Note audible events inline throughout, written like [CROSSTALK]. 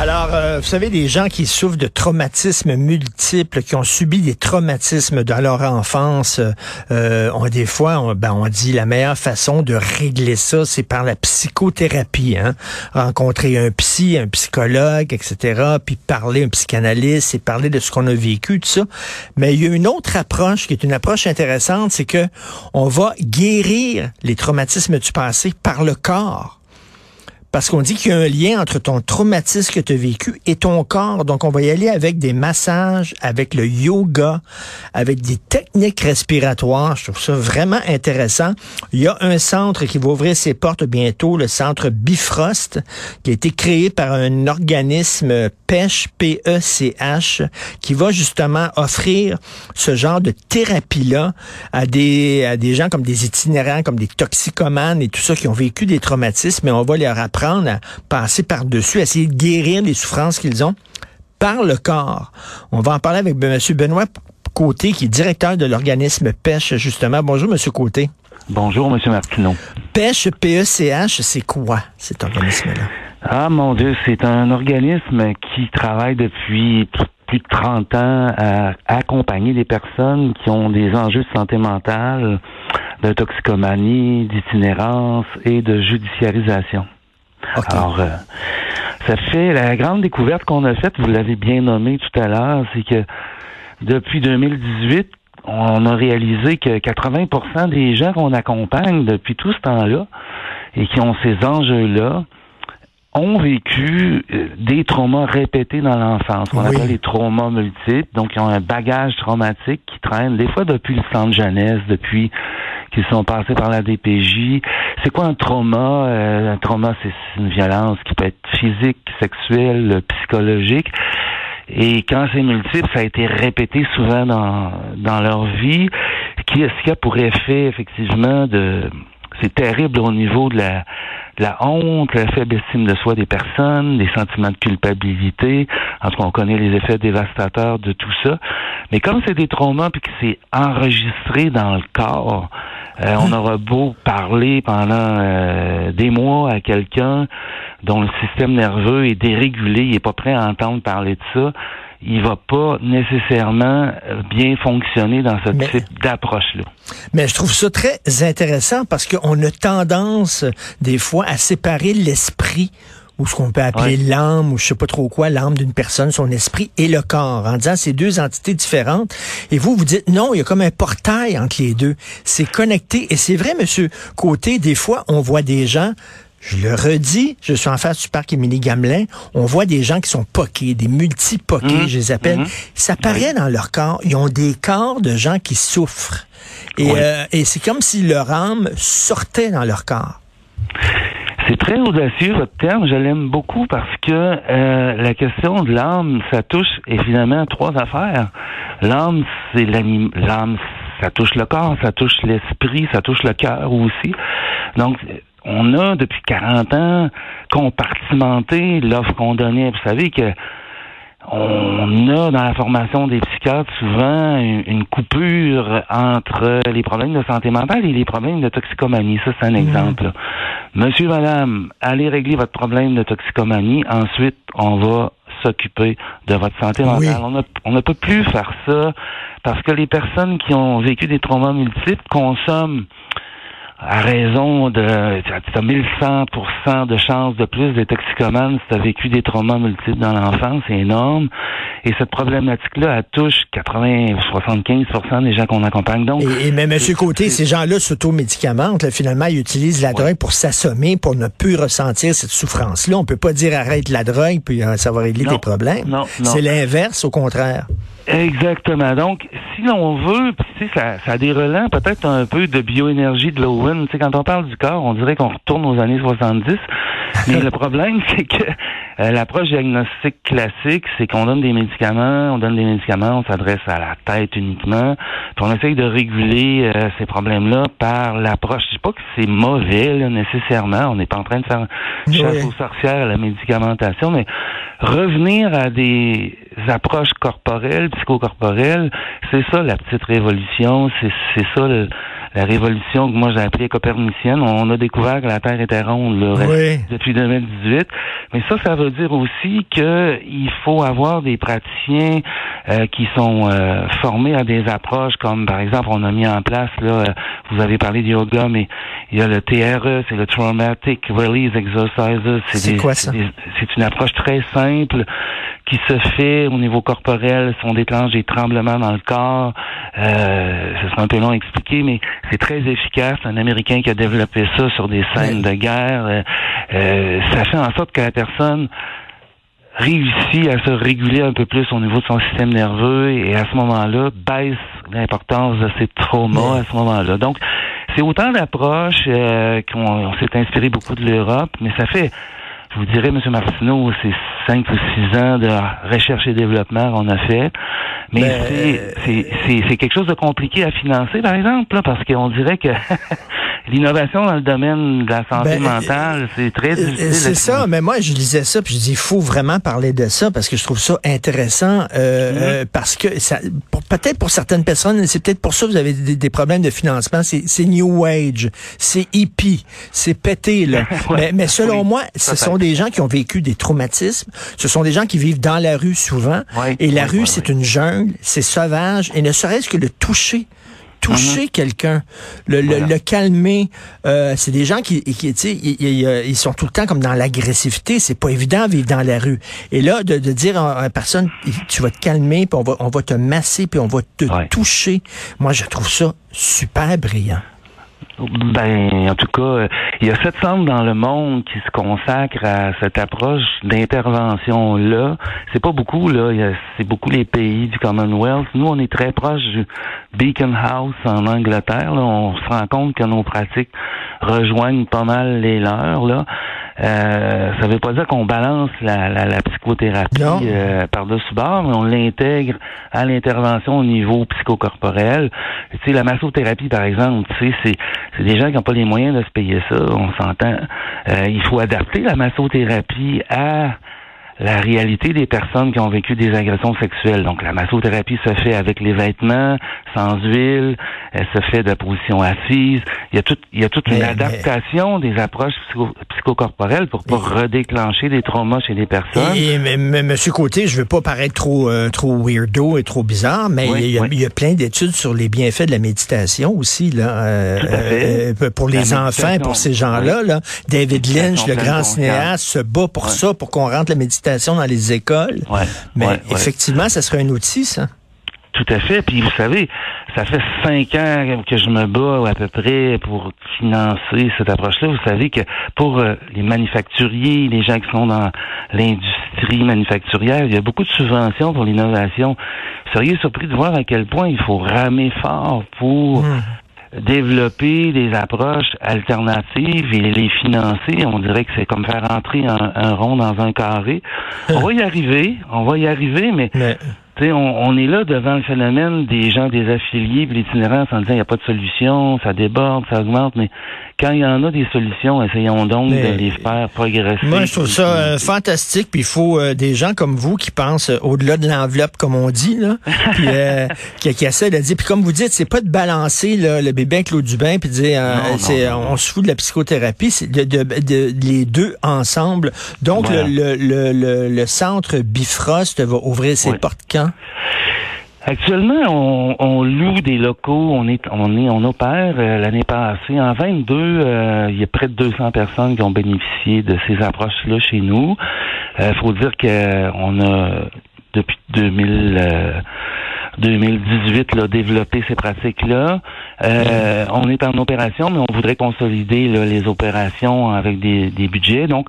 Alors, euh, vous savez, des gens qui souffrent de traumatismes multiples, qui ont subi des traumatismes dans leur enfance, euh, on, des fois, on, ben, on dit la meilleure façon de régler ça, c'est par la psychothérapie. Hein? Rencontrer un psy, un psychologue, etc., puis parler, un psychanalyste, et parler de ce qu'on a vécu, tout ça. Mais il y a une autre approche qui est une approche intéressante, c'est que on va guérir les traumatismes du passé par le corps. Parce qu'on dit qu'il y a un lien entre ton traumatisme que tu as vécu et ton corps. Donc, on va y aller avec des massages, avec le yoga, avec des techniques respiratoires. Je trouve ça vraiment intéressant. Il y a un centre qui va ouvrir ses portes bientôt, le centre Bifrost, qui a été créé par un organisme PECH, P-E-C-H, qui va justement offrir ce genre de thérapie-là à des, à des gens comme des itinérants, comme des toxicomanes et tout ça qui ont vécu des traumatismes, mais on va leur apprendre à passer par-dessus, à essayer de guérir les souffrances qu'ils ont par le corps. On va en parler avec M. Benoît Côté, qui est directeur de l'organisme Pêche, justement. Bonjour, M. Côté. Bonjour, M. Martineau. Pêche, P-E-C-H, c'est quoi, cet organisme-là? Ah, mon Dieu, c'est un organisme qui travaille depuis plus de 30 ans à accompagner des personnes qui ont des enjeux de santé mentale, de toxicomanie, d'itinérance et de judiciarisation. Alors, euh, ça fait la grande découverte qu'on a faite, vous l'avez bien nommé tout à l'heure, c'est que depuis 2018, on a réalisé que 80% des gens qu'on accompagne depuis tout ce temps-là et qui ont ces enjeux-là ont vécu euh, des traumas répétés dans l'enfance, qu'on appelle les traumas multiples. Donc, ils ont un bagage traumatique qui traîne, des fois depuis le centre jeunesse, depuis qu'ils sont passés par la DPJ. C'est quoi un trauma? Euh, un trauma, c'est une violence qui peut être physique, sexuelle, psychologique. Et quand c'est multiple, ça a été répété souvent dans, dans leur vie. Qui a pour effet, effectivement, de c'est terrible au niveau de la, la honte, la faible estime de soi des personnes, des sentiments de culpabilité. En tout cas, on connaît les effets dévastateurs de tout ça. Mais comme c'est des traumas puis que c'est enregistré dans le corps, euh, on aura beau parler pendant euh, des mois à quelqu'un dont le système nerveux est dérégulé, il est pas prêt à entendre parler de ça, il va pas nécessairement euh, bien fonctionner dans ce type d'approche-là. Mais je trouve ça très intéressant parce qu'on a tendance des fois à séparer l'esprit ou ce qu'on peut appeler l'âme, ou je sais pas trop quoi, l'âme d'une personne, son esprit et le corps, en disant ces deux entités différentes. Et vous, vous dites non, il y a comme un portail entre les deux. C'est connecté. Et c'est vrai, monsieur Côté, des fois, on voit des gens je le redis, je suis en face du parc Émilie Gamelin. On voit des gens qui sont poqués, des multi-poqués, mmh. je les appelle. Mmh. Ça paraît dans leur corps. Ils ont des corps de gens qui souffrent. Et, euh, et c'est comme si leur âme sortait dans leur corps. C'est très audacieux votre terme, je l'aime beaucoup parce que euh, la question de l'âme, ça touche évidemment trois affaires. L'âme, c'est l'âme, ça touche le corps, ça touche l'esprit, ça touche le cœur aussi. Donc on a depuis 40 ans compartimenté l'offre qu'on donnait. Vous savez que on a dans la formation des psychiatres souvent une, coupure entre les problèmes de santé mentale et les problèmes de toxicomanie. Ça, c'est un exemple. Monsieur, madame, allez régler votre problème de toxicomanie. Ensuite, on va s'occuper de votre santé mentale. On, ne peut plus faire ça parce que les personnes qui ont vécu des traumas multiples consomment à raison de tu as 1100% de chances de plus des toxicomanes si tu as vécu des traumas multiples dans l'enfance, c'est énorme. Et cette problématique-là, elle touche 80 75% des gens qu'on accompagne. Donc, et, mais Monsieur Côté, ces gens-là s'automédicamentent. Finalement, ils utilisent la drogue pour s'assommer, pour ne plus ressentir cette souffrance-là. On peut pas dire arrête la drogue puis euh, ça va régler tes problèmes. C'est l'inverse, au contraire. Exactement. Donc, si l'on veut, tu sais, ça, ça a des relents peut-être un peu de bioénergie de Lowen. Quand on parle du corps, on dirait qu'on retourne aux années 70. Mais le problème, [LAUGHS] c'est que euh, l'approche diagnostique classique, c'est qu'on donne des médicaments, on donne des médicaments, on s'adresse à la tête uniquement, puis on essaye de réguler euh, ces problèmes-là par l'approche. Je dis pas que c'est mauvais là, nécessairement, on n'est pas en train de faire chasse aux sorcières à la médicamentation, mais revenir à des approches corporelles, psychocorporelles, c'est ça la petite révolution, c'est ça la révolution que moi j'ai appelée copernicienne. On a découvert que la Terre était ronde là, depuis 2018. Mais ça, ça veut dire aussi qu'il faut avoir des praticiens euh, qui sont euh, formés à des approches comme, par exemple, on a mis en place, là, vous avez parlé de yoga, mais il y a le TRE, c'est le Traumatic Release Exercises. C'est quoi ça? C'est une approche très simple qui se fait au niveau corporel, si on déclenche des tremblements dans le corps. Euh, ce sera un peu long à expliquer, mais c'est très efficace. Un Américain qui a développé ça sur des scènes de guerre. Euh, euh, ça fait en sorte que la personne réussit à se réguler un peu plus au niveau de son système nerveux et à ce moment-là baisse l'importance de ses traumas à ce moment-là. Donc, c'est autant d'approches qu'on s'est inspiré beaucoup de l'Europe, mais ça fait vous dirais, M. Martineau, c'est cinq ou six ans de recherche et développement qu'on a fait. Mais ben, c'est quelque chose de compliqué à financer, par exemple, là, parce qu'on dirait que [LAUGHS] l'innovation dans le domaine de la santé ben, mentale, c'est très euh, difficile. C'est ça, mais moi, je lisais ça, puis je dis, il faut vraiment parler de ça, parce que je trouve ça intéressant, euh, mm-hmm. euh parce que ça, peut-être pour certaines personnes, c'est peut-être pour ça que vous avez des, problèmes de financement, c'est New Age, c'est hippie, c'est pété, là. [LAUGHS] mais, mais, selon moi, ce sont des gens qui ont vécu des traumatismes, ce sont des gens qui vivent dans la rue souvent, et la rue, c'est une jungle, c'est sauvage, et ne serait-ce que le toucher toucher mhm. quelqu'un, le, le, calmer. Euh, c'est des gens qui, qui tu sais, ils, sont tout le temps comme dans l'agressivité. C'est pas évident de vivre dans la rue. Et là, de, de dire à une personne, tu vas te calmer, puis on va, on va te masser, puis on va te toucher. Moi, je trouve ça super brillant. Ben, en tout cas, il y a sept centres dans le monde qui se consacrent à cette approche d'intervention-là. C'est pas beaucoup, là. C'est beaucoup les pays du Commonwealth. Nous, on est très proche du Beacon House en Angleterre. On se rend compte que nos pratiques rejoignent pas mal les leurs, là. Euh, ça veut pas dire qu'on balance la, la, psychothérapie euh, par-dessus bord, mais on l'intègre à l'intervention au niveau psychocorporel. Tu sais, la massothérapie, par exemple, tu sais, c'est, c'est des gens qui n'ont pas les moyens de se payer ça, on s'entend. Euh, il faut adapter la massothérapie à la réalité des personnes qui ont vécu des agressions sexuelles. Donc, la massothérapie se fait avec les vêtements, sans huile, elle se fait de position assise. Il y a, tout, il y a toute une adaptation des approches psychocorporelles pour pas redéclencher des traumas chez les personnes. Et, mais, Monsieur Côté, je veux pas paraître trop euh, trop weirdo et trop bizarre, mais il, y a, plein d'études sur les bienfaits de la méditation aussi là, euh, euh, pour les enfants, pour ces gens-là. Là. David Lynch, le grand cinéaste, se bat pour ça, pour qu'on rentre la méditation dans les écoles. Mais effectivement, ça serait un outil, ça. Tout à fait. Puis vous savez, ça fait cinq ans que je me bats à peu près pour financer cette approche-là. Vous savez que pour euh, les manufacturiers, les gens qui sont dans l'industrie manufacturière, il y a beaucoup de subventions pour l'innovation. Vous seriez surpris de voir à quel point il faut ramer fort pour hmm développer des approches alternatives et les financer. On dirait que c'est comme faire entrer un, rond dans un carré. on va y [LAUGHS] arriver, on va y arriver, mais, mais... On, on, est là devant le phénomène des gens des affiliés, l'itinérance en disant il n'y a pas de solution, ça déborde, ça augmente, mais quand il y en a des solutions, essayons donc de les faire progresser. Moi, je trouve ça euh, fantastique. Puis il faut euh, des gens comme vous qui pensent euh, au-delà de l'enveloppe, comme on dit, là, [LAUGHS] puis, qui, qui essaient de dire. Puis comme vous dites, c'est pas de balancer le bébé avec l'eau du bain, puis de dire on se fout de la psychothérapie, c'est de, de, les deux ensemble. Donc le, le, le, le, centre Bifrost va ouvrir ses portes quand? Actuellement, on, loue des locaux, on est, on est, opère euh, l'année passée. En 22, euh, il y a près de 200 personnes qui ont bénéficié de ces approches-là chez nous. Il euh, faut dire qu'on a depuis 2000. 2018 là, développé ces pratiques-là. on est en opération, mais on voudrait consolider les opérations avec des, des budgets. Donc,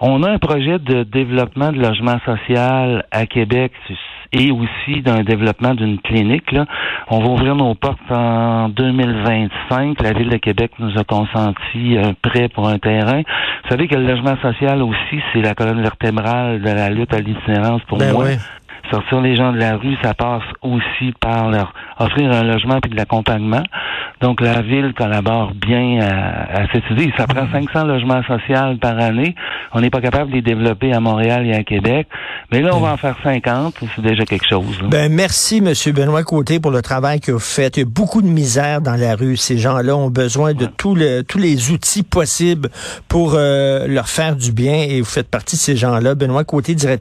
on a un projet de développement de logement social à Québec et aussi d'un développement d'une clinique. Là. On va ouvrir nos portes en 2025. La Ville de Québec nous a consenti un prêt pour un terrain. Vous savez que le logement social aussi, c'est la colonne vertébrale de la lutte à l'itinérance pour ben moi. Sortir les gens de la rue, ça passe aussi par leur offrir un logement et de l'accompagnement. Donc, la ville collabore bien à, cette idée. Ça prend 500 logements sociaux par année. On n'est pas capable de les développer à Montréal et à Québec. Mais là, on va en faire 50. C'est déjà quelque chose. Ben, merci, M. Benoît Côté, pour le travail que vous faites. Il y a beaucoup de misère dans la rue. Ces gens-là ont besoin de tous les outils possibles pour euh, leur faire du bien et vous faites partie de ces gens-là. Benoît Côté, directeur